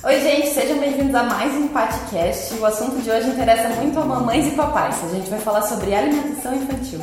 Oi, gente, sejam bem-vindos a mais um podcast. O assunto de hoje interessa muito a mamães e papais. A gente vai falar sobre alimentação infantil.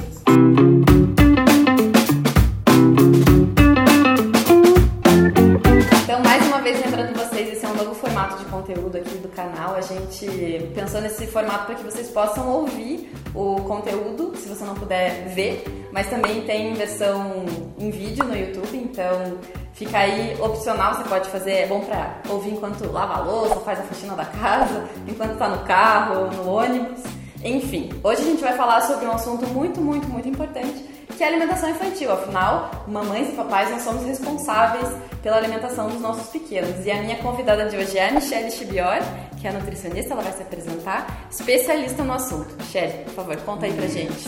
Então, mais uma vez, lembrando vocês, esse é um novo formato de conteúdo aqui do canal. A gente pensou nesse formato para que vocês possam ouvir o conteúdo, se você não puder ver, mas também tem versão em vídeo no YouTube, então Fica aí opcional, você pode fazer, é bom pra ouvir enquanto lava a louça, faz a faxina da casa, enquanto tá no carro, no ônibus. Enfim, hoje a gente vai falar sobre um assunto muito, muito, muito importante, que é a alimentação infantil. Afinal, mamães e papais nós somos responsáveis pela alimentação dos nossos pequenos. E a minha convidada de hoje é a Michelle Chibior, que é nutricionista, ela vai se apresentar, especialista no assunto. Michelle, por favor, conta aí pra gente.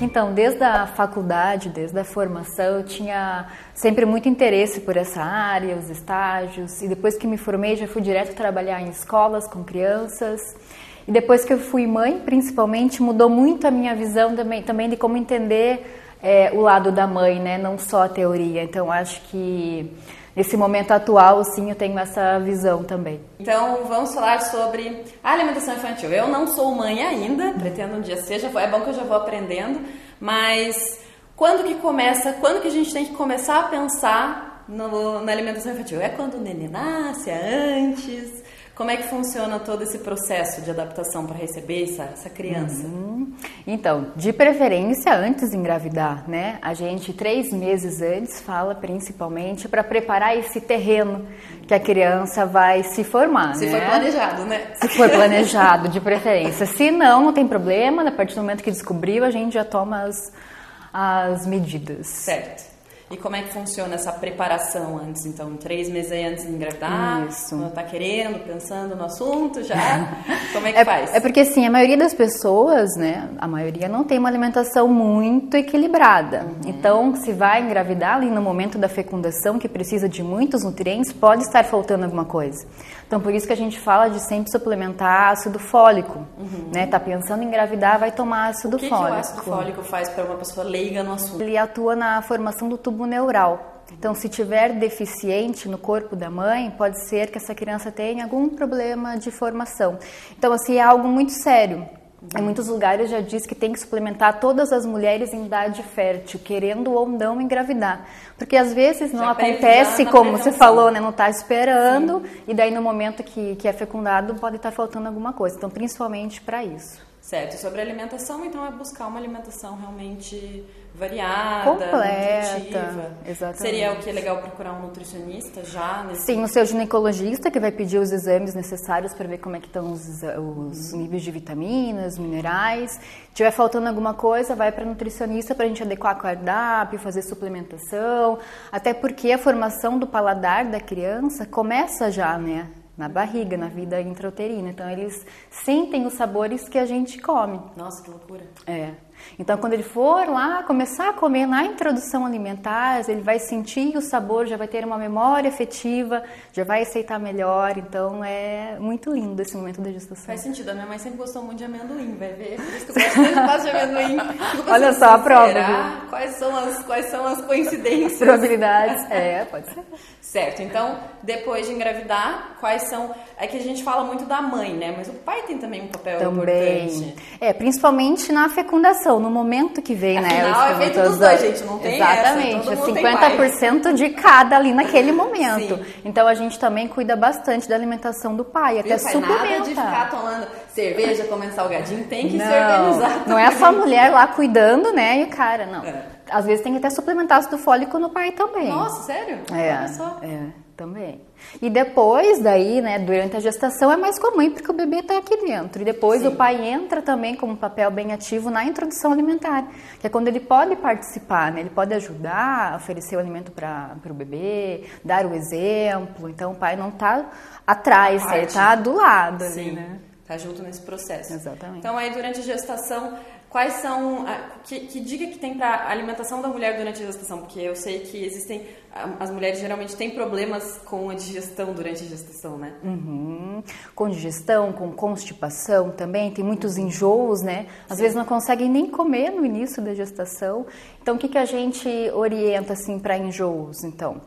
Então, desde a faculdade, desde a formação, eu tinha sempre muito interesse por essa área, os estágios, e depois que me formei já fui direto trabalhar em escolas com crianças. E depois que eu fui mãe, principalmente, mudou muito a minha visão também, também de como entender é, o lado da mãe, né? não só a teoria. Então, acho que nesse momento atual, sim, eu tenho essa visão também. Então, vamos falar sobre a alimentação infantil. Eu não sou mãe ainda, pretendo um dia seja, é bom que eu já vou aprendendo, mas quando que começa, quando que a gente tem que começar a pensar no, na alimentação infantil? É quando o neném nasce, é antes? Como é que funciona todo esse processo de adaptação para receber essa, essa criança? Uhum. Então, de preferência antes de engravidar, né? A gente três meses antes fala principalmente para preparar esse terreno que a criança vai se formar. Se né? for planejado, né? Se for planejado, de preferência. Se não, não tem problema. A partir do momento que descobriu, a gente já toma as, as medidas. Certo. E como é que funciona essa preparação antes? Então, três meses antes de engravidar? Isso. Tá querendo, pensando no assunto já? Como é que é, faz? É porque, assim, a maioria das pessoas, né? A maioria não tem uma alimentação muito equilibrada. Uhum. Então, se vai engravidar ali no momento da fecundação, que precisa de muitos nutrientes, pode estar faltando alguma coisa. Então, por isso que a gente fala de sempre suplementar ácido fólico, uhum. né? Tá pensando em engravidar, vai tomar ácido o que fólico. O que o ácido fólico faz para uma pessoa leiga no assunto? Ele atua na formação do tubo neural. Então, se tiver deficiente no corpo da mãe, pode ser que essa criança tenha algum problema de formação. Então, assim, é algo muito sério. Em muitos lugares já diz que tem que suplementar todas as mulheres em idade fértil, querendo ou não engravidar. Porque às vezes não já acontece como você falou, né? Não está esperando Sim. e daí no momento que, que é fecundado pode estar tá faltando alguma coisa. Então, principalmente para isso. Certo. Sobre alimentação, então é buscar uma alimentação realmente variada, completa, exatamente. Seria o que é legal procurar um nutricionista já? Nesse... Sim, o seu ginecologista que vai pedir os exames necessários para ver como é que estão os, os uhum. níveis de vitaminas, minerais. Se tiver faltando alguma coisa, vai para nutricionista para a gente adequar o cardápio, fazer suplementação. Até porque a formação do paladar da criança começa já, né? na barriga, na vida intrauterina. Então eles sentem os sabores que a gente come. Nossa, que loucura. É. Então, quando ele for lá começar a comer na introdução alimentar, ele vai sentir o sabor, já vai ter uma memória afetiva, já vai aceitar melhor. Então, é muito lindo esse momento da gestação. Faz sentido. A minha mãe sempre gostou muito de amendoim, vai ver. Por isso que eu gosto de amendoim. Olha só a prova. Quais são as, quais são as coincidências? Probabilidades. É, pode ser. Certo. Então, depois de engravidar, quais são. É que a gente fala muito da mãe, né? Mas o pai tem também um papel também. importante. É, principalmente na fecundação, no momento que vem, Afinal, né? Afinal, é feito dos dois, gente. Não tem Exatamente. Essa, 50% de cada ali naquele momento. Sim. Então, a gente também cuida bastante da alimentação do pai, até pai, suplementa. Nada de ficar tomando cerveja, comendo salgadinho, tem que não, se organizar. Não é só a mulher lá cuidando, né? E o cara, não. É. Às vezes tem que até suplementar ácido fólico no pai também. Nossa, sério? É. Olha só. É também. E depois daí, né, durante a gestação é mais comum porque o bebê está aqui dentro. E depois Sim. o pai entra também como um papel bem ativo na introdução alimentar, que é quando ele pode participar, né, ele pode ajudar, oferecer o alimento para o bebê, dar o exemplo. Então o pai não está atrás, ele está do lado Sim. ali, né? Tá junto nesse processo. Exatamente. Então aí durante a gestação quais são que, que dica que tem para alimentação da mulher durante a gestação? Porque eu sei que existem as mulheres geralmente têm problemas com a digestão durante a gestação né? Uhum. com digestão com constipação também tem muitos enjoos né? Às Sim. vezes não conseguem nem comer no início da gestação. Então o que que a gente orienta assim para enjoos então?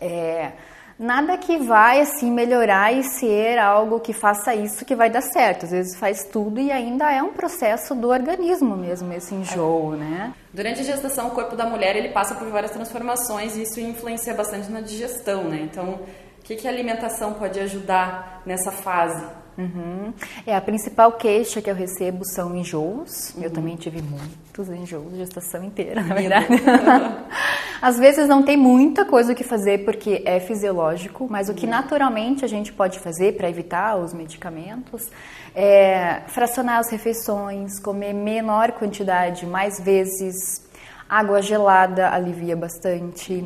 É nada que vai assim melhorar e ser algo que faça isso que vai dar certo. Às vezes faz tudo e ainda é um processo do organismo mesmo esse enjoo, né? Durante a gestação, o corpo da mulher ele passa por várias transformações e isso influencia bastante na digestão, né? Então, o que, que a alimentação pode ajudar nessa fase? Uhum. É, a principal queixa que eu recebo são enjoos. Uhum. Eu também tive muitos enjoos, gestação inteira, na verdade. Às vezes não tem muita coisa o que fazer porque é fisiológico, mas o que uhum. naturalmente a gente pode fazer para evitar os medicamentos é fracionar as refeições, comer menor quantidade, mais vezes. Água gelada alivia bastante.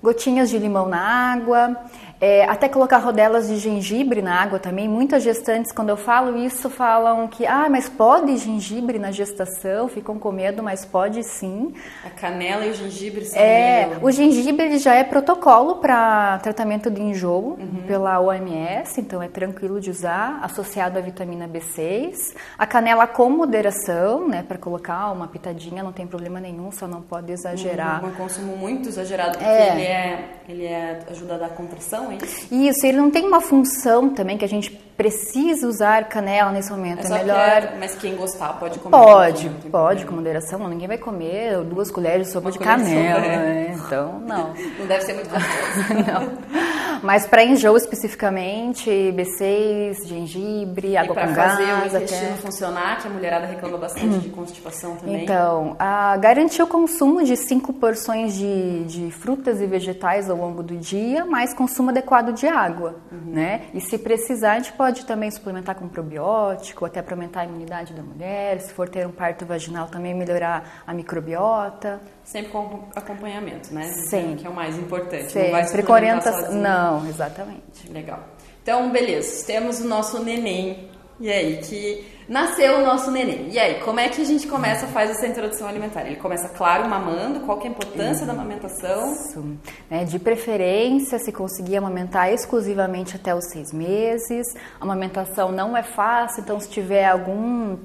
Gotinhas de limão na água. É, até colocar rodelas de gengibre na água também. Muitas gestantes, quando eu falo isso, falam que, ah, mas pode gengibre na gestação? Ficam com medo, mas pode sim. A canela e o gengibre são É, o gengibre já é protocolo para tratamento de enjoo uhum. pela OMS, então é tranquilo de usar, associado à vitamina B6. A canela com moderação, né, para colocar uma pitadinha, não tem problema nenhum, só não pode exagerar. Um, um consumo muito exagerado, porque é. ele é, ele é ajuda a dar compressão, isso? Isso, ele não tem uma função também que a gente precisa usar canela nesse momento. É, é melhor. É, mas quem gostar pode comer. Pode, pode, com moderação. Ninguém vai comer duas colheres de sopa uma de canela. Né? Então, não. não deve ser muito gostoso. não. Mas para enjoo especificamente, B6, gengibre, água com gás. fazer o intestino até... funcionar, que a mulherada reclama bastante de constipação também. Então, a, garantir o consumo de cinco porções de, de frutas e vegetais ao longo do dia, mais consumo adequado de água, uhum. né? E se precisar, a gente pode também suplementar com probiótico, até para aumentar a imunidade da mulher. Se for ter um parto vaginal, também melhorar a microbiota. Sempre com acompanhamento, né? Sim. Que é o mais importante. Sempre, não vai com orientação. Não, exatamente. Legal. Então, beleza. Temos o nosso neném. E aí, que nasceu o nosso neném. E aí, como é que a gente começa, faz essa introdução alimentar? Ele começa, claro, mamando. Qual é a importância da amamentação? Isso. É, de preferência, se conseguir amamentar exclusivamente até os seis meses. A amamentação não é fácil, então se tiver algum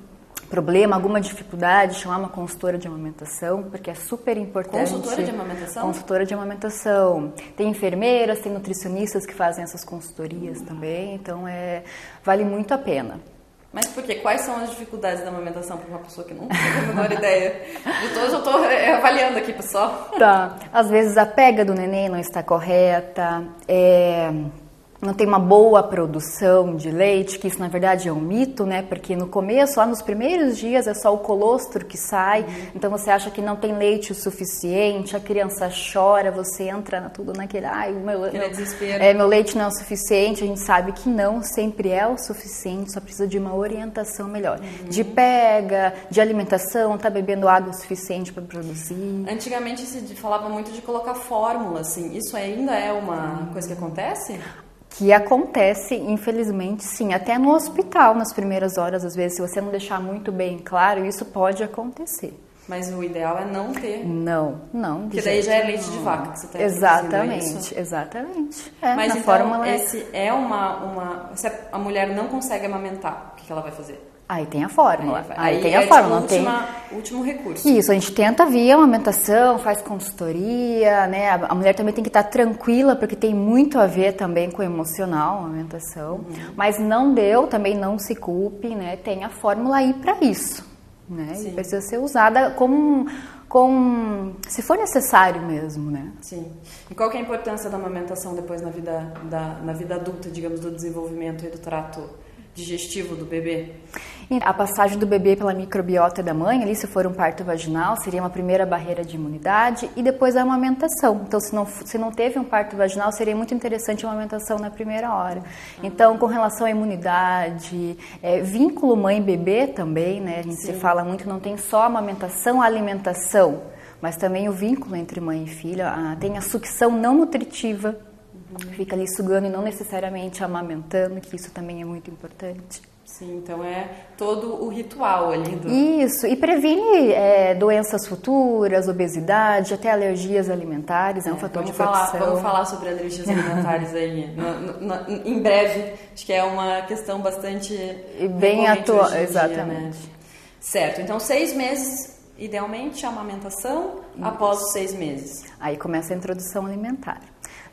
problema, alguma dificuldade, chamar uma consultora de amamentação, porque é super importante. Consultora de amamentação? Consultora de amamentação. Tem enfermeiras, tem nutricionistas que fazem essas consultorias também, então é, vale muito a pena. Mas por quê? Quais são as dificuldades da amamentação para uma pessoa que não tem a menor ideia? Eu estou avaliando aqui, pessoal. Tá. Às vezes a pega do neném não está correta, é não tem uma boa produção de leite, que isso na verdade é um mito, né? Porque no começo, lá nos primeiros dias, é só o colostro que sai, então você acha que não tem leite o suficiente, a criança chora, você entra tudo naquele, ai, meu, meu, é, meu leite não é o suficiente, a gente sabe que não sempre é o suficiente, só precisa de uma orientação melhor. Uhum. De pega, de alimentação, tá bebendo água o suficiente para produzir. Antigamente se falava muito de colocar fórmula, assim, isso ainda é uma coisa que acontece? Que acontece, infelizmente, sim, até no hospital, nas primeiras horas, às vezes, se você não deixar muito bem claro, isso pode acontecer. Mas o ideal é não ter. Não, não. Porque daí já é leite não. de vaca que você está Exatamente, é exatamente. É, Mas então, fórmula... esse é uma, uma. Se a mulher não consegue amamentar, o que ela vai fazer? Aí tem a fórmula. Aí, aí tem é a fórmula. Última, tem... Último recurso. Isso, a gente tenta via amamentação, faz consultoria, né? A mulher também tem que estar tranquila, porque tem muito a ver também com o emocional, a amamentação. Uhum. Mas não deu, também não se culpe, né? Tem a fórmula aí para isso, né? E precisa ser usada como com se for necessário mesmo, né? Sim. E qual é a importância da amamentação depois na vida da, na vida adulta, digamos, do desenvolvimento e do trato digestivo do bebê? A passagem do bebê pela microbiota da mãe, ali se for um parto vaginal, seria uma primeira barreira de imunidade e depois a amamentação. Então, se não, se não teve um parto vaginal, seria muito interessante a amamentação na primeira hora. Então, com relação à imunidade, é, vínculo mãe-bebê também, né? A gente Sim. se fala muito, não tem só amamentação, alimentação, mas também o vínculo entre mãe e filha. Tem a sucção não nutritiva, uhum. fica ali sugando e não necessariamente amamentando, que isso também é muito importante. Sim, então é todo o ritual ali do... Isso, e previne é, doenças futuras, obesidade, até alergias alimentares, é, é um fator de falar, proteção. Vamos falar sobre alergias alimentares aí no, no, no, em breve, acho que é uma questão bastante... E bem atual, exatamente. Dia, né? Certo, então seis meses, idealmente, a amamentação Isso. após os seis meses. Aí começa a introdução alimentar.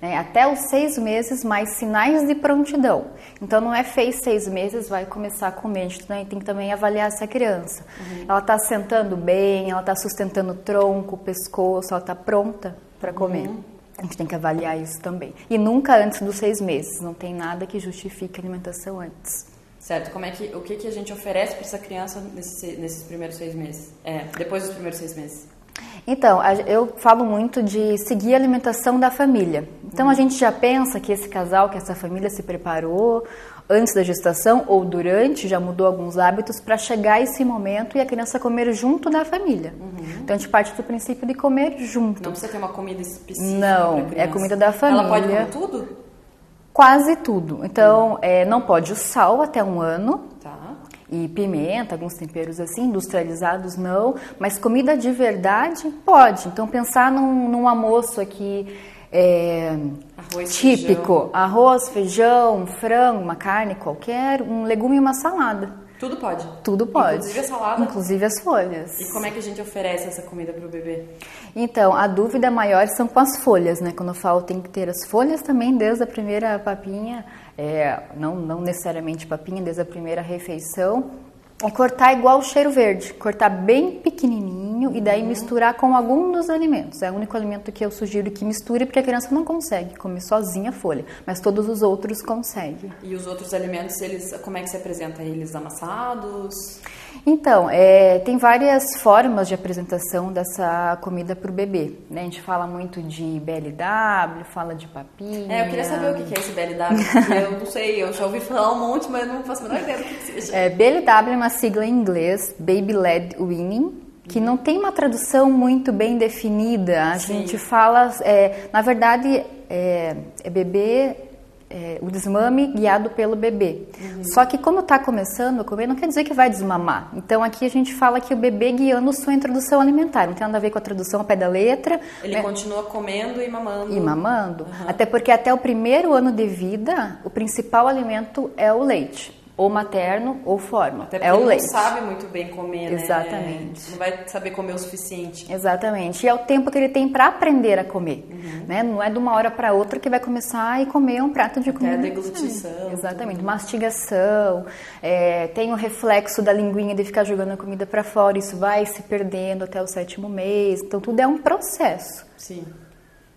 Né? Até os seis meses, mais sinais de prontidão. Então, não é fez seis meses, vai começar a comer. A gente tem que também avaliar essa criança. Uhum. Ela está sentando bem, ela está sustentando o tronco, o pescoço, ela está pronta para comer. Uhum. A gente tem que avaliar isso também. E nunca antes dos seis meses. Não tem nada que justifique a alimentação antes. Certo. Como é que, o que, que a gente oferece para essa criança nesse, nesses primeiros seis meses? É, depois dos primeiros seis meses? Então, eu falo muito de seguir a alimentação da família. Então, a gente já pensa que esse casal, que essa família se preparou antes da gestação ou durante, já mudou alguns hábitos para chegar a esse momento e a criança comer junto da família. Uhum. Então, a gente parte do princípio de comer junto. Não precisa ter uma comida específica. Não, é comida da família. Ela pode comer tudo? Quase tudo. Então, uhum. é, não pode o sal até um ano. E pimenta, alguns temperos assim, industrializados não, mas comida de verdade pode. Então pensar num, num almoço aqui é, arroz, típico, feijão. arroz, feijão, frango, uma carne qualquer, um legume e uma salada. Tudo pode? Tudo pode. Inclusive a salada? Inclusive as folhas. E como é que a gente oferece essa comida para o bebê? Então, a dúvida maior são com as folhas, né? Quando eu falo tem que ter as folhas também desde a primeira papinha é, não, não necessariamente papinha, desde a primeira refeição, e cortar igual o cheiro verde, cortar bem pequenininho e daí uhum. misturar com algum dos alimentos. É o único alimento que eu sugiro que misture porque a criança não consegue comer sozinha a folha, mas todos os outros conseguem. E os outros alimentos, eles, como é que se apresenta? Eles amassados? Então, é, tem várias formas de apresentação dessa comida para o bebê. Né? A gente fala muito de BLW, fala de papinha. É, eu queria saber o que é esse BLW, porque eu não sei, eu já ouvi falar um monte, mas não faço a menor ideia do que, seja. É, BLW é uma sigla em inglês, Baby Led Weaning, que não tem uma tradução muito bem definida. A Sim. gente fala, é, na verdade, é, é bebê é, o desmame guiado pelo bebê. Uhum. Só que como está começando a comer, não quer dizer que vai desmamar. Então aqui a gente fala que o bebê guiando sua introdução alimentar. Não tem nada a ver com a tradução ao pé da letra. Ele né? continua comendo e mamando. E mamando. Uhum. Até porque até o primeiro ano de vida, o principal alimento é o leite ou materno ou forma. Até porque é o ele leite. não sabe muito bem comer, né? Exatamente. Não vai saber comer o suficiente. Exatamente. E é o tempo que ele tem para aprender a comer, uhum. né? Não é de uma hora para outra que vai começar a comer um prato de comida. Até a deglutição. Exatamente. Tudo. Mastigação. É, tem o reflexo da linguinha de ficar jogando a comida para fora. Isso vai se perdendo até o sétimo mês. Então tudo é um processo. Sim.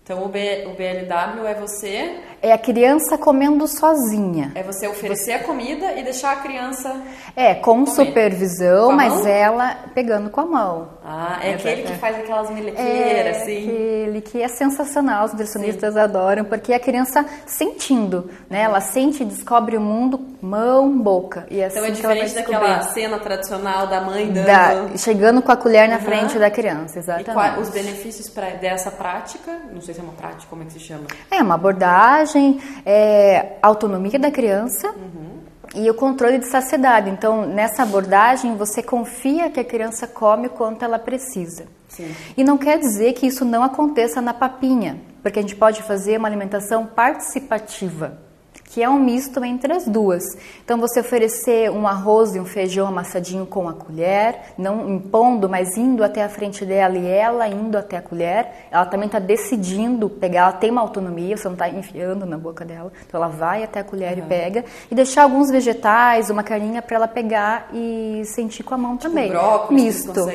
Então o, B, o BLW é você. É a criança comendo sozinha. É você oferecer a comida e deixar a criança. É, com comer. supervisão, com mas ela pegando com a mão. Ah, é, é aquele que faz aquelas melequeiras, é assim. Aquele que é sensacional, os nutricionistas Sim. adoram, porque é a criança sentindo, né? Ela sente e descobre o mundo mão, boca. E assim então é diferente daquela cena tradicional da mãe dando. Da, chegando com a colher na uhum. frente da criança, exatamente. E quais os benefícios pra, dessa prática? Não sei se uma prática, como é que se chama? É uma abordagem, é, autonomia da criança. Uhum. E o controle de saciedade. Então, nessa abordagem, você confia que a criança come quanto ela precisa. Sim. E não quer dizer que isso não aconteça na papinha, porque a gente pode fazer uma alimentação participativa que é um misto entre as duas. Então, você oferecer um arroz e um feijão amassadinho com a colher, não impondo, mas indo até a frente dela e ela indo até a colher, ela também está decidindo pegar, ela tem uma autonomia, você não está enfiando na boca dela, então ela vai até a colher uhum. e pega, e deixar alguns vegetais, uma carinha para ela pegar e sentir com a mão tipo também. Brócolis, misto.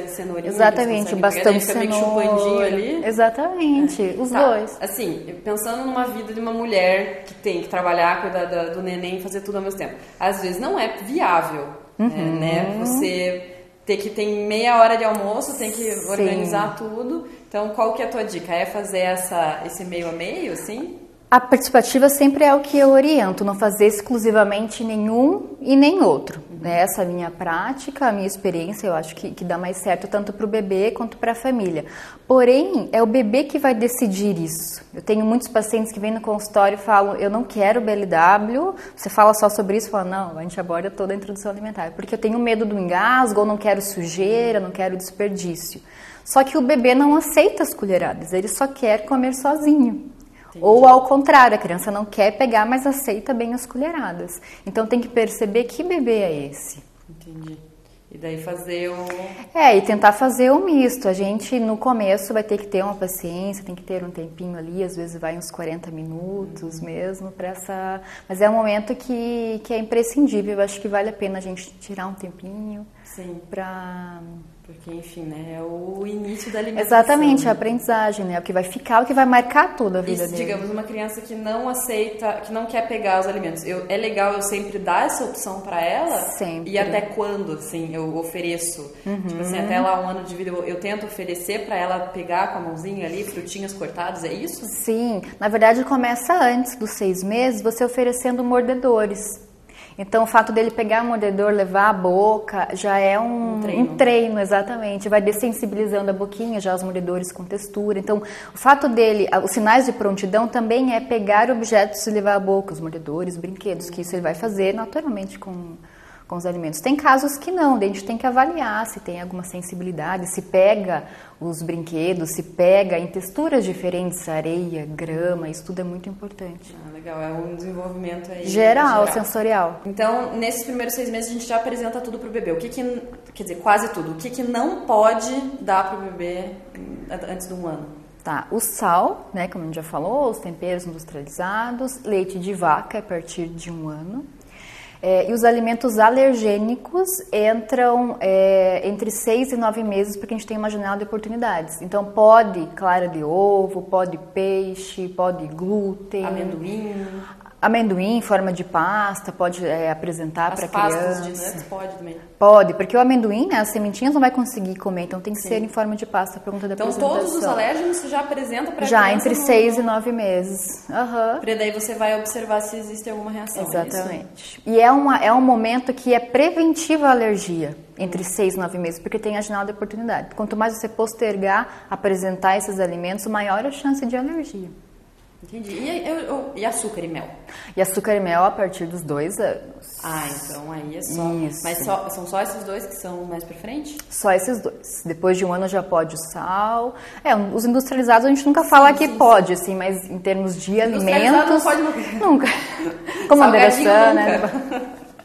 Exatamente, bastante cenoura. Ali. Exatamente, é. os tá. dois. Assim, pensando numa vida de uma mulher que tem que trabalhar cuidar da, do neném e fazer tudo ao mesmo tempo. Às vezes não é viável, uhum. né? Você ter que ter meia hora de almoço, tem que Sim. organizar tudo. Então, qual que é a tua dica? É fazer essa, esse meio a meio, assim? A participativa sempre é o que eu oriento, não fazer exclusivamente nenhum e nem outro. Né? Essa é a minha prática, a minha experiência, eu acho que, que dá mais certo tanto para o bebê quanto para a família. Porém, é o bebê que vai decidir isso. Eu tenho muitos pacientes que vêm no consultório e falam: Eu não quero BLW. Você fala só sobre isso? Fala: Não, a gente aborda toda a introdução alimentar. Porque eu tenho medo do engasgo, ou não quero sujeira, não quero desperdício. Só que o bebê não aceita as colheradas, ele só quer comer sozinho. Entendi. Ou ao contrário, a criança não quer pegar, mas aceita bem as colheradas. Então tem que perceber que bebê é esse. Entendi. E daí fazer o. É, e tentar fazer o misto. A gente no começo vai ter que ter uma paciência, tem que ter um tempinho ali, às vezes vai uns 40 minutos uhum. mesmo para essa. Mas é um momento que, que é imprescindível. Eu acho que vale a pena a gente tirar um tempinho para porque, enfim, né, é o início da alimentação. Exatamente, a aprendizagem, né? O que vai ficar, o que vai marcar toda a vida e, dele. digamos, uma criança que não aceita, que não quer pegar os alimentos. Eu, é legal eu sempre dar essa opção para ela? Sempre. E até quando, assim, eu ofereço? Uhum. Tipo assim, até lá um ano de vida eu, eu tento oferecer para ela pegar com a mãozinha ali, frutinhas cortadas, é isso? Sim. Na verdade, começa antes dos seis meses, você oferecendo mordedores. Então, o fato dele pegar o mordedor, levar a boca, já é um, um, treino. um, treino. exatamente. Vai dessensibilizando a boquinha, já os mordedores com textura. Então, o fato dele, os sinais de prontidão também é pegar objetos e levar a boca, os mordedores, brinquedos, que isso ele vai fazer naturalmente com com os alimentos. Tem casos que não, a gente tem que avaliar se tem alguma sensibilidade, se pega os brinquedos, se pega em texturas diferentes, areia, grama, isso tudo é muito importante. Ah, legal, é um desenvolvimento aí. Geral, geral, sensorial. Então, nesses primeiros seis meses a gente já apresenta tudo para o bebê. O que, que quer dizer, quase tudo. O que, que não pode dar para o bebê antes de um ano? Tá, o sal, né, como a gente já falou, os temperos industrializados, leite de vaca a partir de um ano, é, e os alimentos alergênicos entram é, entre seis e nove meses porque a gente tem uma janela de oportunidades. Então pode clara de ovo, pode peixe, pode glúten, amendoim, Amendoim em forma de pasta, pode é, apresentar para criança. As pastas de nuts pode também? Pode, porque o amendoim, né, as sementinhas não vai conseguir comer, então tem que Sim. ser em forma de pasta, pergunta da Então todos os alérgenos você já apresenta para Já, entre no... seis e nove meses. Uhum. Para daí você vai observar se existe alguma reação. É Exatamente. É e é, uma, é um momento que é preventivo à alergia entre seis e nove meses, porque tem a janela de oportunidade. Quanto mais você postergar apresentar esses alimentos, maior a chance de alergia. Entendi. E, eu, eu, e, açúcar e mel? E açúcar e mel a partir dos dois anos. Ah, então aí é só. Isso. Mas só, são só esses dois que são mais pra frente? Só esses dois. Depois de um ano já pode o sal. É, os industrializados a gente nunca fala sim, que sim, pode, sim. assim, mas em termos de alimentos. Não pode nunca. Nunca. Como moderação, né?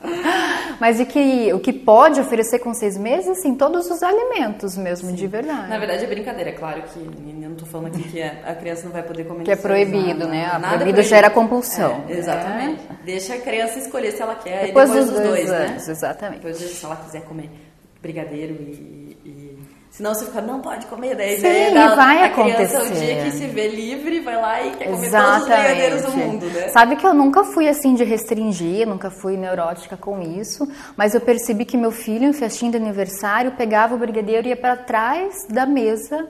Mas e que o que pode oferecer com seis meses, sim, todos os alimentos mesmo, Sim. de verdade. Na verdade é brincadeira, é claro que eu não estou falando aqui que a criança não vai poder comer. Que é proibido, nada, né? A nada proibido, gera compulsão. É, exatamente. É. Deixa a criança escolher se ela quer. Depois, depois dos, dois, dois né? anos, exatamente. Depois, se ela quiser comer brigadeiro e Senão você fica, não pode comer, daí, Sim, vai a acontecer. criança, o dia que se vê livre, vai lá e quer comer Exatamente. todos os brigadeiros do mundo, né? Sabe que eu nunca fui assim de restringir, nunca fui neurótica com isso, mas eu percebi que meu filho, em festinha de aniversário, pegava o brigadeiro e ia para trás da mesa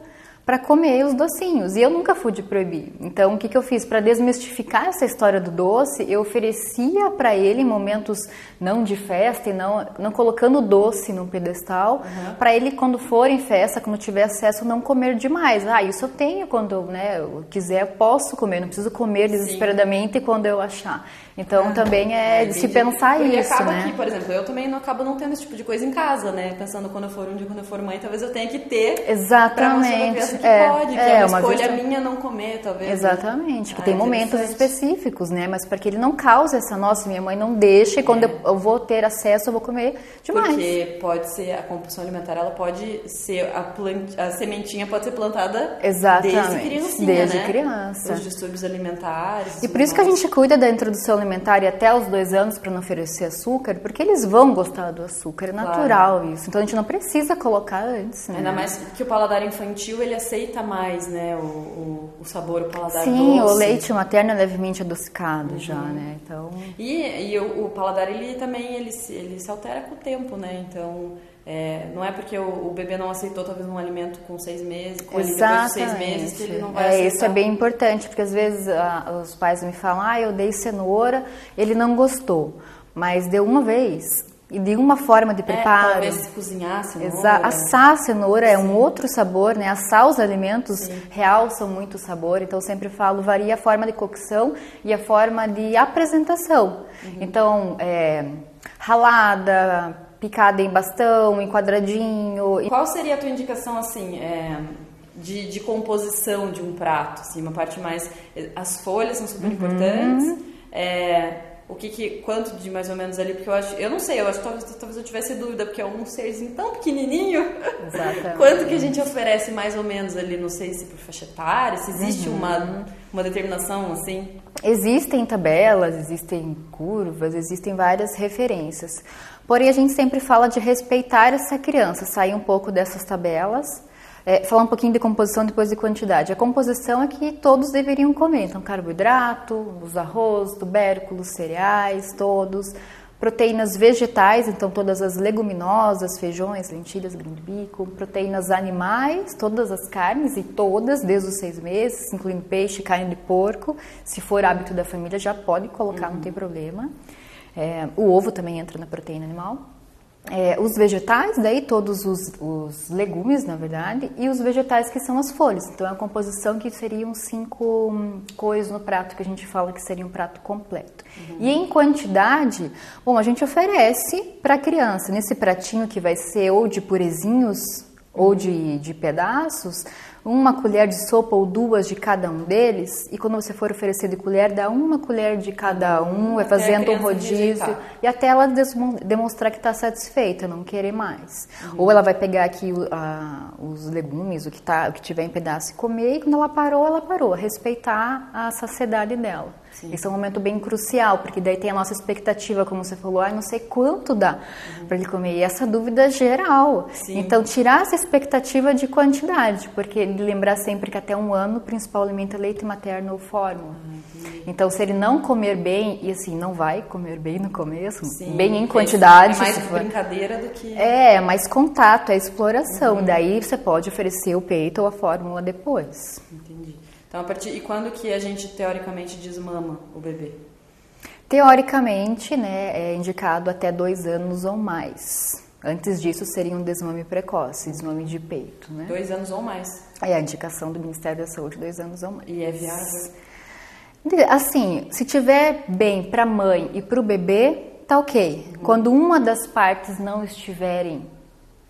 para comer os docinhos. E eu nunca fui de proibir. Então, o que, que eu fiz? Para desmistificar essa história do doce, eu oferecia para ele em momentos não de festa e não, não colocando doce num pedestal, uhum. para ele, quando for em festa, quando tiver acesso, não comer demais. Ah, isso eu tenho quando né, eu quiser, eu posso comer, não preciso comer desesperadamente Sim. quando eu achar. Então, ah, também é, é de se pensar Porque isso, acaba né? Aqui, por exemplo, eu também não acabo não tendo esse tipo de coisa em casa, né? Pensando quando eu for um dia, quando eu for mãe, talvez eu tenha que ter. Exatamente que é, pode, que é, é uma, escolha vez... minha não comer, talvez. Exatamente, que ah, tem momentos específicos, né? Mas para que ele não cause essa, nossa, minha mãe não deixa e quando é. eu vou ter acesso eu vou comer demais. Porque pode ser, a compulsão alimentar, ela pode ser, a, plant, a sementinha pode ser plantada Exatamente. desde criancinha, Desde né? criança. Os distúrbios alimentares. E por isso que a gente cuida da introdução alimentar e até os dois anos para não oferecer açúcar, porque eles vão gostar do açúcar, é natural claro. isso. Então a gente não precisa colocar antes, né? Ainda mais que o paladar infantil, ele aceita mais, né, o, o, o sabor, o paladar Sim, doce. o leite materno é levemente adocicado uhum. já, né? Então... E, e o, o, paladar, ele também ele se, ele se altera com o tempo, né? Então, é, não é porque o, o, bebê não aceitou talvez um alimento com seis meses, com ele depois de seis meses, que ele não vai é, aceitar. Isso é bem importante, porque às vezes a, os pais me falam, ah, eu dei cenoura, ele não gostou. Mas deu uma vez, e de uma forma de é, preparo. É, talvez cozinhar a cenoura. Exa assar a cenoura Sim. é um outro sabor, né? Assar os alimentos Sim. realçam muito o sabor, então eu sempre falo, varia a forma de cocção e a forma de apresentação. Uhum. Então, é, ralada, picada em bastão, em quadradinho. Qual seria a tua indicação, assim, é, de, de, composição de um prato? Assim, uma parte mais... As folhas são super uhum. importantes. É, O que, que quanto de mais ou menos ali, porque eu acho, eu não sei, eu acho que talvez, talvez eu tivesse dúvida, porque é um serzinho tão pequenininho. Exatamente. quanto que a gente oferece mais ou menos ali, não sei se por faixa etária, se existe uhum. uma, uma determinação assim? Existem tabelas, existem curvas, existem várias referências. Porém, a gente sempre fala de respeitar essa criança, sair um pouco dessas tabelas é, falar um pouquinho de composição depois de quantidade. A composição é que todos deveriam comer, então carboidrato, os arroz, tubérculos, cereais, todos. Proteínas vegetais, então todas as leguminosas, feijões, lentilhas, grão de bico. Proteínas animais, todas as carnes e todas, desde os seis meses, incluindo peixe, carne de porco. Se for hábito da família, já pode colocar, uhum. não tem problema. É, o ovo também entra na proteína animal é, os vegetais, daí todos os, os, legumes, na verdade, e os vegetais que são as folhas. Então é uma composição que seriam cinco hum, coisas no prato que a gente fala que seria um prato completo. Uhum. E em quantidade, bom, a gente oferece para a criança nesse pratinho que vai ser ou de purezinhos ou de, de pedaços, uma colher de sopa ou duas de cada um deles, e quando você for oferecer de colher, dá uma colher de cada um, vai fazendo um rodízio, rejeitar. e até ela demonstrar que está satisfeita, não querer mais. Uhum. Ou ela vai pegar aqui a, os legumes, o que, tá, o que tiver em pedaço e comer, e quando ela parou, ela parou, respeitar a saciedade dela. Sim. Esse é um momento bem crucial, porque daí tem a nossa expectativa, como você falou, ah, não sei quanto dá uhum. para ele comer. E essa dúvida é geral. Sim. Então, tirar essa expectativa de quantidade, porque lembrar sempre que até um ano o principal alimento é leite materno ou fórmula. Uhum. Então, se ele não comer bem, e assim, não vai comer bem no começo, Sim. bem em quantidade. É mais brincadeira do que. É, mais contato, é exploração. Uhum. Daí você pode oferecer o peito ou a fórmula depois. Entendi. Então, a partir e quando que a gente teoricamente desmama o bebê? Teoricamente, né, é indicado até dois anos ou mais. Antes disso seria um desmame precoce, desmame de peito, né? Dois anos ou mais. É a indicação do Ministério da Saúde, dois anos ou mais. E é viável? Assim, se tiver bem para a mãe e para o bebê, tá ok. Uhum. Quando uma das partes não estiverem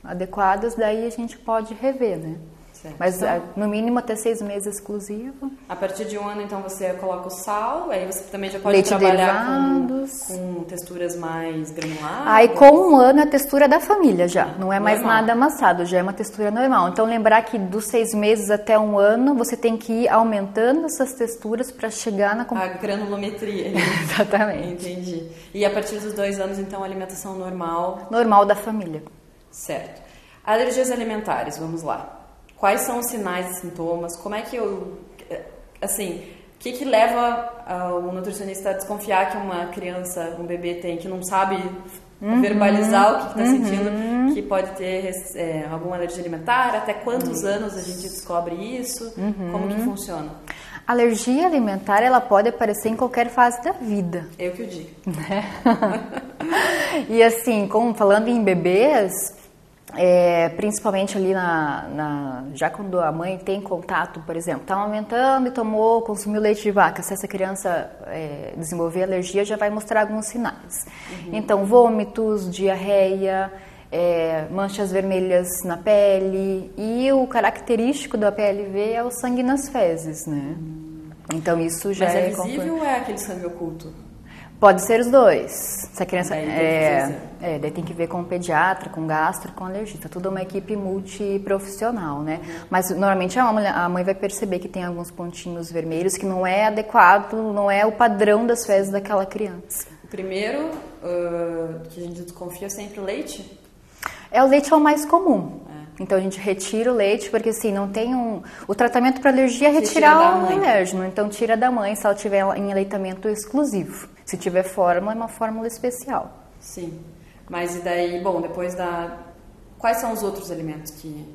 adequadas, daí a gente pode rever, né? Certo. Mas então, ah, no mínimo até seis meses exclusivo. A partir de um ano, então, você coloca o sal, aí você também já pode Leite trabalhar com, com, texturas mais granulares. Aí com um ano é a textura da família já, não é mais normal. nada amassado, já é uma textura normal. Então lembrar que dos seis meses até um ano você tem que ir aumentando essas texturas para chegar na... A granulometria. Exatamente. Entendi. E a partir dos dois anos, então, alimentação normal? Normal da família. Certo. Alergias alimentares, vamos lá. Quais são os sinais e sintomas? Como é que eu. Assim, o que, que leva o nutricionista a desconfiar que uma criança, um bebê tem, que não sabe uhum, verbalizar o que está uhum. sentindo, que pode ter é, alguma alergia alimentar? Até quantos uhum. anos a gente descobre isso? Uhum. Como que funciona? Alergia alimentar ela pode aparecer em qualquer fase da vida. Eu que o digo. Né? e assim, como falando em bebês, é, principalmente ali na, na, já quando a mãe tem contato, por exemplo, está aumentando e tomou, consumiu leite de vaca, se essa criança é, desenvolver alergia, já vai mostrar alguns sinais. Uhum. Então, vômitos, diarreia, é, manchas vermelhas na pele e o característico da PLV é o sangue nas fezes, né? Uhum. Então isso já Mas é, é visível ou é aquele sangue oculto? Pode ser os dois. Se a criança daí é, é, daí tem que ver com o pediatra, com o gastro, com o alergista. Tudo é uma equipe multiprofissional, né? Uhum. Mas normalmente a mãe, a mãe vai perceber que tem alguns pontinhos vermelhos que não é adequado, não é o padrão das fezes daquela criança. O primeiro uh, que a gente desconfia é sempre o leite? É o leite é o mais comum. Então a gente retira o leite, porque assim, não tem um. O tratamento para alergia é retirar o alérgeno. Então tira da mãe se ela tiver em aleitamento exclusivo. Se tiver fórmula, é uma fórmula especial. Sim. Mas e daí, bom, depois da. Quais são os outros alimentos que.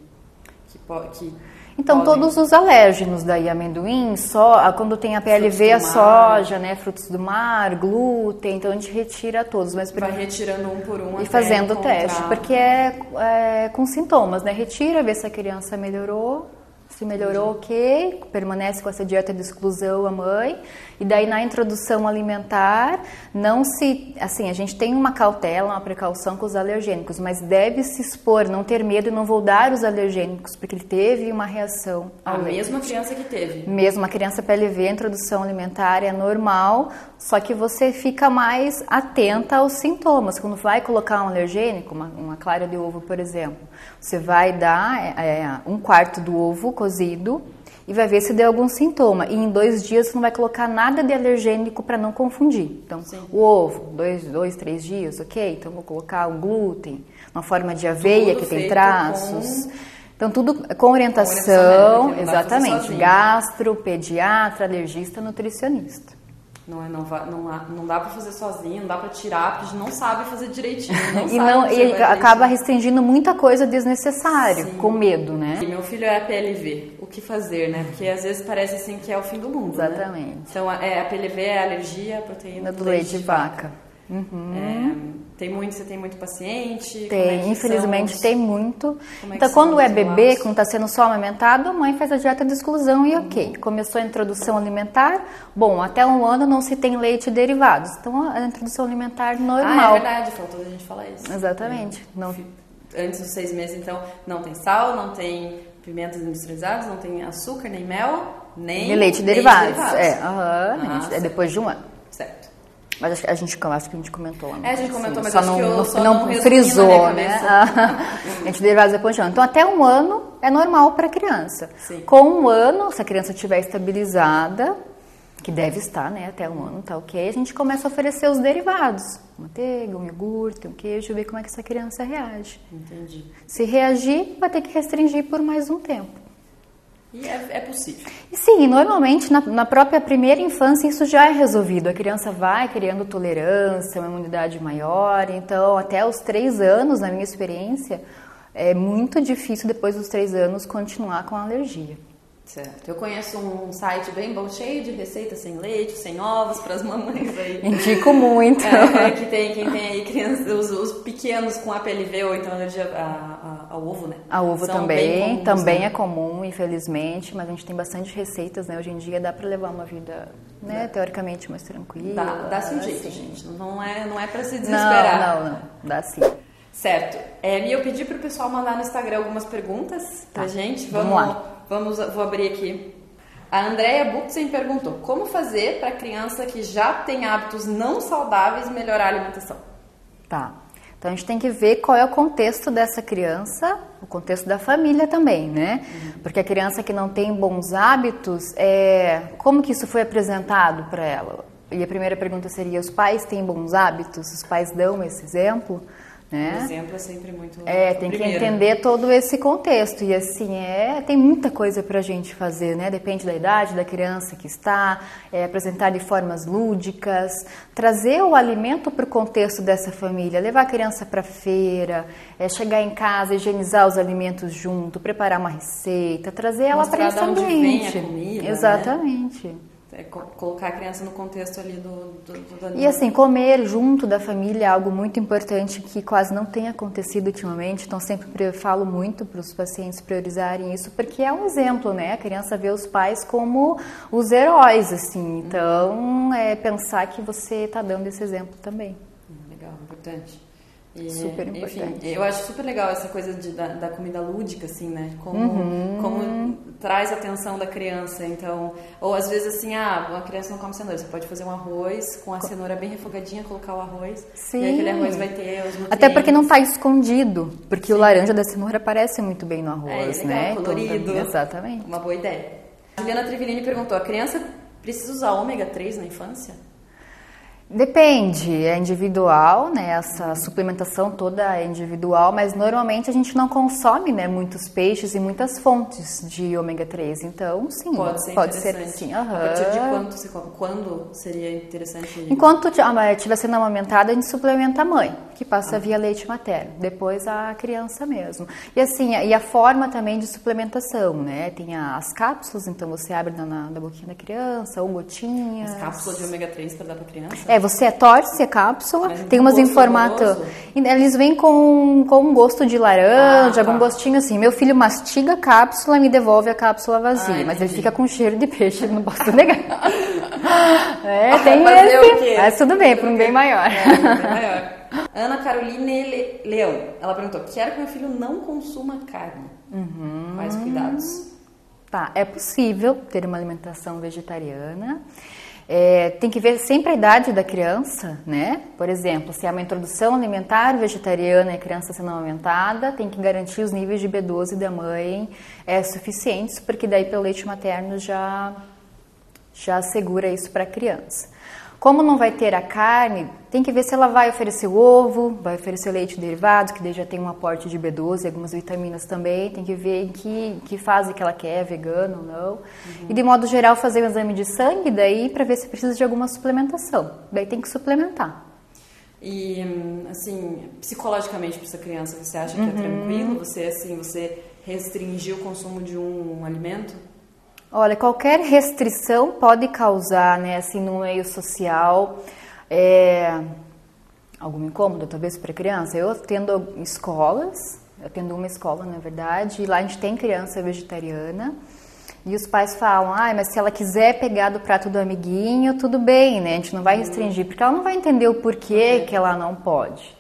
que, que então, todos os alérgenos daí, amendoim, só, quando tem a PLV, a soja, né, frutos do mar, glúten, então a gente retira todos. Mas Vai retirando um por um E fazendo o teste, porque é, é, com sintomas, né? Retira, vê se a criança melhorou. Se melhorou, ok, permanece com essa dieta de exclusão a mãe. E daí na introdução alimentar, não se. Assim, a gente tem uma cautela, uma precaução com os alergênicos, mas deve se expor, não ter medo e não vou dar os alergênicos, porque ele teve uma reação A leite. mesma criança que teve? Mesmo, a criança PLV, a introdução alimentar é normal, só que você fica mais atenta aos sintomas. Quando vai colocar um alergênico, uma, uma clara de ovo, por exemplo, você vai dar é, é um quarto do ovo cozido e vai ver se deu algum sintoma. E em dois dias você não vai colocar nada de alergênico para não confundir. Então, Sim. o ovo, dois, dois, três dias, ok? Então, vou colocar o glúten, uma forma de aveia tudo que tem traços. Com... Então, tudo com orientação, com exatamente, gastro, pediatra, alergista, nutricionista. Não, é, não, não, não dá para fazer sozinho, não dá para tirar, porque a gente não sabe fazer direitinho. Não e não, e acaba restringindo muita coisa desnecessária, com medo, né? E meu filho é a PLV, o que fazer, né? Porque às vezes parece assim que é o fim do mundo. Né? Exatamente. Né? Então é, a PLV é a alergia à proteína do, do leite, leite de vaca. vaca. Uhum. É, tem muito, você tem muito paciente? Tem, é infelizmente tem muito. É então, quando é bebê, quando está sendo só amamentado, a mãe faz a dieta de exclusão e uhum. ok. Começou a introdução alimentar, bom, até um ano não se tem leite e derivados. Então, a introdução alimentar normal. Ah, é verdade, faltou a gente falar isso. Exatamente. É. Não... Antes dos seis meses, então, não tem sal, não tem pimentas industrializadas, não tem açúcar, nem mel, nem, nem leite e derivados. derivados. É, uhum, é depois de um ano. Certo. Mas acho que a gente, acho que a gente comentou lá. É, a gente comentou, mas só acho não, que eu só não, não frisou, né? a gente deve fazer ano. Então, até um ano é normal para a criança. Sim. Com um ano, se a criança estiver estabilizada, que deve estar, né? Até um ano, tá ok. A gente começa a oferecer os derivados. Manteiga, um iogurte, um queijo, ver como é que essa criança reage. Entendi. Se reagir, vai ter que restringir por mais um tempo. E é, é possível. Sim, normalmente na, na, própria primeira infância isso já é resolvido. A criança vai criando tolerância, uma imunidade maior. Então, até os três anos, na minha experiência, é muito difícil depois dos três anos continuar com a alergia. Certo. Eu conheço um site bem bom, cheio de receitas sem leite, sem ovos para as mamães aí. Indico muito. É, que tem, quem tem aí crianças, os, os pequenos com APLV ou então alergia ao ovo, né? A ovo São também, comuns, também né? é comum, infelizmente, mas a gente tem bastante receitas, né? Hoje em dia dá para levar uma vida, né, teoricamente mais tranquila. Dá, dá-se um jeito, assim. gente. Não é, não é para se desesperar. Não, não, não. Dá sim. Certo. É, e eu pedi para o pessoal mandar no Instagram algumas perguntas tá. pra gente. Vamos, Vamos lá. Vamos, vou abrir aqui. A Andrea Butzen perguntou: como fazer para criança que já tem hábitos não saudáveis melhorar a alimentação? Tá. Então a gente tem que ver qual é o contexto dessa criança, o contexto da família também, né? Uhum. Porque a criança que não tem bons hábitos, é, como que isso foi apresentado para ela? E a primeira pergunta seria: os pais têm bons hábitos? Os pais dão esse exemplo? Né? O exemplo é sempre muito. É, tem primeiro. que entender todo esse contexto. E assim, é, tem muita coisa para a gente fazer, né? Depende da idade da criança que está, é, apresentar de formas lúdicas, trazer o alimento para o contexto dessa família, levar a criança para feira, é, chegar em casa, higienizar os alimentos junto, preparar uma receita, trazer ela para esse ambiente. Comida, né? Exatamente. Né? É, colocar a criança no contexto ali do, do, do, E assim, comer junto da família é algo muito importante que quase não tem acontecido ultimamente, então sempre falo muito para os pacientes priorizarem isso, porque é um exemplo, né? A criança vê os pais como os heróis, assim, então é pensar que você está dando esse exemplo também. Legal, importante. E, super importante. Enfim, eu acho super legal essa coisa de, da, da, comida lúdica, assim, né? Como, uhum. como traz a atenção da criança. Então, ou às vezes assim, ah, a criança não come cenoura. Você pode fazer um arroz com a cenoura bem refogadinha, colocar o arroz. Sim. E aquele arroz vai ter os nutrientes. Até porque não está escondido. Porque Sim. o laranja da cenoura aparece muito bem no arroz, é, né? Colorido. Então, exatamente. Uma boa ideia. A Juliana Trivilini perguntou, a criança precisa usar ômega 3 na infância? Depende, é individual, né? Essa suplementação toda é individual, mas normalmente a gente não consome, né, muitos peixes e muitas fontes de ômega 3. Então, sim, pode ser, pode ser sim. Uhum. A partir de quanto, você, quando seria interessante? Enquanto estiver sendo amamentado, a gente suplementa a mãe. que passa ah. via leite materno, depois a criança mesmo. E assim, e a forma também de suplementação, né? Tem as cápsulas, então você abre na, na, boquinha da criança, ou gotinhas. As cápsulas de ômega 3 para dar para criança? É, você torce a cápsula, Mas tem umas em formato. Eles vêm com, com um gosto de laranja, ah, tá. algum gostinho assim. Meu filho mastiga a cápsula e me devolve a cápsula vazia, ah, mas ele fica com cheiro de peixe, não posso negar. é, tem esse. Mas tudo bem, para um bem maior. É, bem maior. Ana Caroline Leão, ela perguntou: quero que meu filho não consuma carne. Uhum. Quais cuidados? Tá, é possível ter uma alimentação vegetariana. É, tem que ver sempre a idade da criança, né? Por exemplo, se é uma introdução alimentar vegetariana e a criança sendo aumentada, tem que garantir os níveis de B12 da mãe é, suficientes, porque daí pelo leite materno já, já assegura isso para a criança. Como não vai ter a carne, tem que ver se ela vai oferecer ovo, vai oferecer leite derivado, que daí já tem um aporte de B12 e algumas vitaminas também. Tem que ver em que, que fase que ela quer, vegano ou não. Uhum. E de modo geral fazer um exame de sangue daí para ver se precisa de alguma suplementação. Daí tem que suplementar. E assim, psicologicamente para essa criança, você acha que é uhum. é tranquilo? Você assim, você restringir o consumo de um alimento? Olha, qualquer restrição pode causar, né, assim, no meio social, é, algum incômodo, talvez, para a criança. Eu atendo escolas, eu atendo uma escola, na verdade, e lá a gente tem criança vegetariana. E os pais falam, ah, mas se ela quiser pegar do prato do amiguinho, tudo bem, né? A gente não vai restringir, porque ela não vai entender o porquê que ela não pode.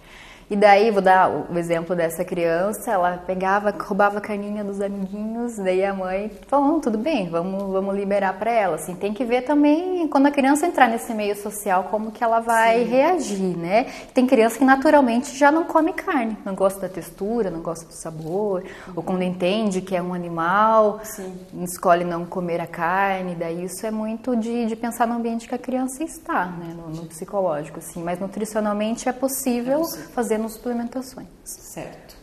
E daí, vou dar o exemplo dessa criança, ela pegava, roubava a carninha dos amiguinhos, daí a mãe falou, tudo bem, vamos, vamos liberar para ela. Assim, tem que ver também, quando a criança entrar nesse meio social, como que ela vai Sim. reagir, né? Tem criança que naturalmente já não come carne, não gosta da textura, não gosta do sabor, uhum. ou quando entende que é um animal, Sim. escolhe não comer a carne, daí isso é muito de, de pensar no ambiente que a criança está, né? No, no psicológico, assim. Mas nutricionalmente é possível, é possível. fazer suplementações. Certo.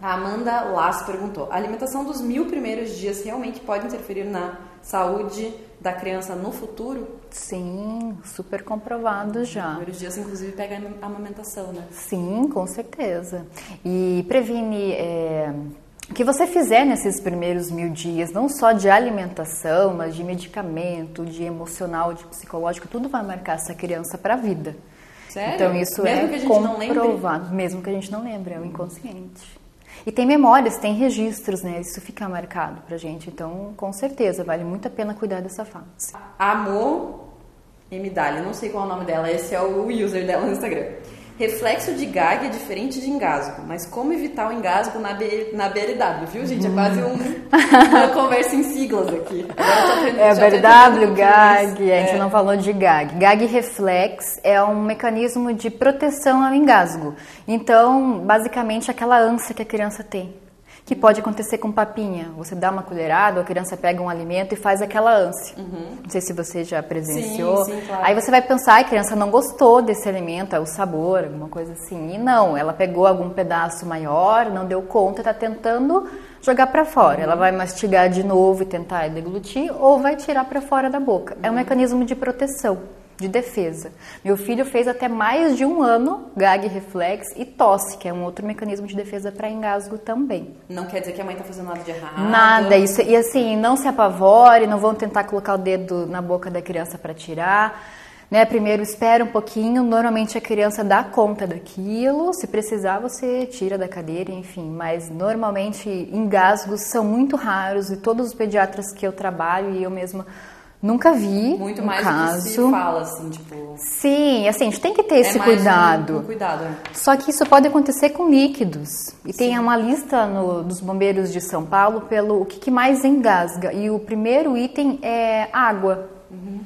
A Amanda Lasso perguntou: a alimentação dos mil primeiros dias realmente pode interferir na saúde da criança no futuro? Sim, super comprovado já. Os primeiros dias, inclusive, pega a amamentação, né? Sim, com certeza. E previne. É... O que você fizer nesses primeiros mil dias, não só de alimentação, mas de medicamento, de emocional, de psicológico, tudo vai marcar essa criança para a vida. Sério? Então isso mesmo é que a gente comprovado, não mesmo que a gente não lembre, é o inconsciente. E tem memórias, tem registros, né? Isso fica marcado pra gente. Então, com certeza, vale muito a pena cuidar dessa fase. Amor e Medalha, não sei qual é o nome dela, esse é o user dela no Instagram. Reflexo de gag é diferente de engasgo, mas como evitar o engasgo na, B, na BLW, viu, gente? É quase um, uma conversa em siglas aqui. é, BLW, gag, a gente é. não falou de gag. Gag reflex é um mecanismo de proteção ao engasgo. Então, basicamente, aquela ânsia que a criança tem que pode acontecer com papinha. Você dá uma colherada, a criança pega um alimento e faz aquela ânsia. Uhum. Não sei se você já presenciou. Sim, sim, claro. Aí você vai pensar, a criança não gostou desse alimento, é o sabor, alguma coisa assim. E não, ela pegou algum pedaço maior, não deu conta, está tentando jogar para fora. Uhum. Ela vai mastigar de novo e tentar deglutir ou vai tirar para fora da boca. Uhum. É um mecanismo de proteção de defesa. Meu filho fez até mais de um ano gag reflex e tosse, que é um outro mecanismo de defesa para engasgo também. Não quer dizer que a mãe está fazendo nada de errado. Nada, isso. E assim, não se apavore, não vão tentar colocar o dedo na boca da criança para tirar. Né, primeiro espera um pouquinho, normalmente a criança dá conta daquilo, se precisar você tira da cadeira, enfim, mas normalmente engasgos são muito raros e todos os pediatras que eu trabalho e eu mesma Nunca vi Muito um mais caso. do que se fala, assim, tipo... Sim, assim, a gente tem que ter é esse cuidado. Um, um cuidado, é. Só que isso pode acontecer com líquidos. E Sim. tem uma lista no, dos bombeiros de São Paulo pelo o que, que mais engasga. E o primeiro item é água. Uhum.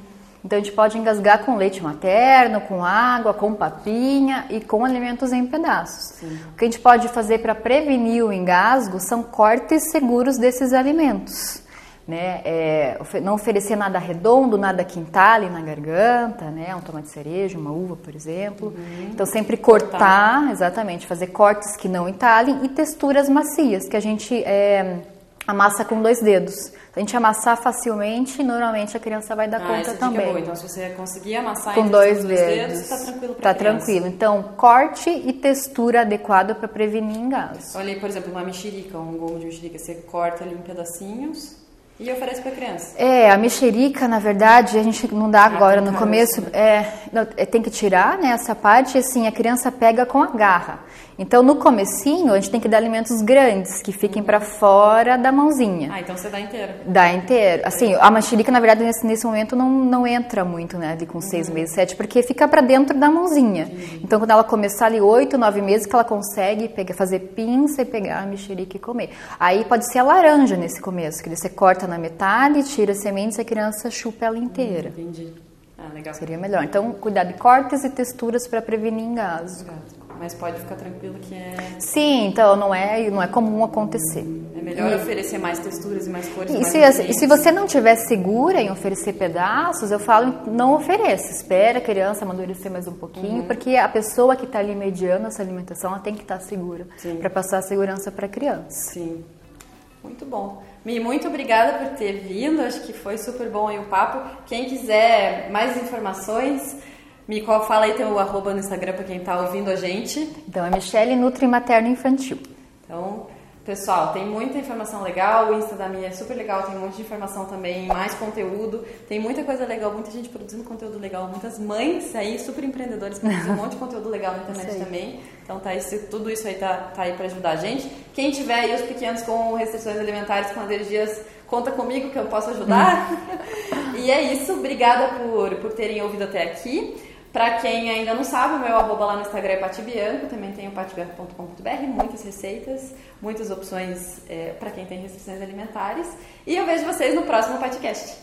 Então a gente pode engasgar com leite materno, com água, com papinha e com alimentos em pedaços. Sim. O que a gente pode fazer para prevenir o engasgo são cortes seguros desses alimentos né? É, não oferecer nada redondo, nada que entale na garganta, né? Um tomate cereja, uma uva, por exemplo. Uhum. Então sempre cortar, exatamente, fazer cortes que não entalem e texturas macias, que a gente é, Amassa com dois dedos. A gente amassar facilmente, normalmente a criança vai dar ah, conta também. Boa. Então, se você conseguir amassar com dois dedos, dedos, tá tranquilo Tá tranquilo. Então, corte e textura adequada para prevenir engasgo. Olha aí, por exemplo, uma mexerica, um gomo de mexerica, você corta ali em pedacinhos e oferece para criança. É, a mexerica, na verdade, a gente não dá agora no começo, né? é, tem que tirar, né, essa parte, assim, a criança pega com a garra. Então, no comecinho, a gente tem que dar alimentos grandes, que fiquem para fora da mãozinha. Ah, então você dá inteiro. Dá inteiro. Assim, a mexerica, na verdade, nesse, nesse momento não, não entra muito, né, de com seis uhum. meses, sete, porque fica para dentro da mãozinha. Uhum. Então, quando ela começar ali oito, nove meses, que ela consegue pegar, fazer pinça e pegar a mexerica e comer. Aí pode ser a laranja nesse começo, que você corta na metade, tira as sementes e a criança chupa ela inteira. Uhum, entendi. Ah, legal. Seria melhor. Então, cuidar de cortes e texturas para prevenir engasgo. Mas pode ficar tranquilo que é. Sim, então não é, não é comum acontecer. É melhor e... oferecer mais texturas e mais cores. E, mais se, e se você não estiver segura em oferecer pedaços, eu falo não ofereça. Espera a criança amadurecer mais um pouquinho, uhum. porque a pessoa que está ali mediando essa alimentação ela tem que estar tá segura para passar a segurança para a criança. Sim. Muito bom. Mi, muito obrigada por ter vindo. Acho que foi super bom aí o papo. Quem quiser mais informações, Mico, fala aí teu arroba no Instagram para quem está ouvindo a gente. Então, é Michele Nutri Materno Infantil. Então, pessoal, tem muita informação legal, o Insta da minha é super legal, tem um monte de informação também, mais conteúdo, tem muita coisa legal, muita gente produzindo conteúdo legal, muitas mães aí, super empreendedoras, produzindo um monte de conteúdo legal na internet também. Então, tá, isso, tudo isso aí tá, tá aí para ajudar a gente. Quem tiver aí os pequenos com restrições alimentares, com alergias, conta comigo que eu posso ajudar. e é isso, obrigada por, por terem ouvido até aqui. Para quem ainda não sabe, o meu arroba lá no Instagram é patibianco, também tem o patibianco.com.br, muitas receitas, muitas opções é, para quem tem restrições alimentares. E eu vejo vocês no próximo podcast.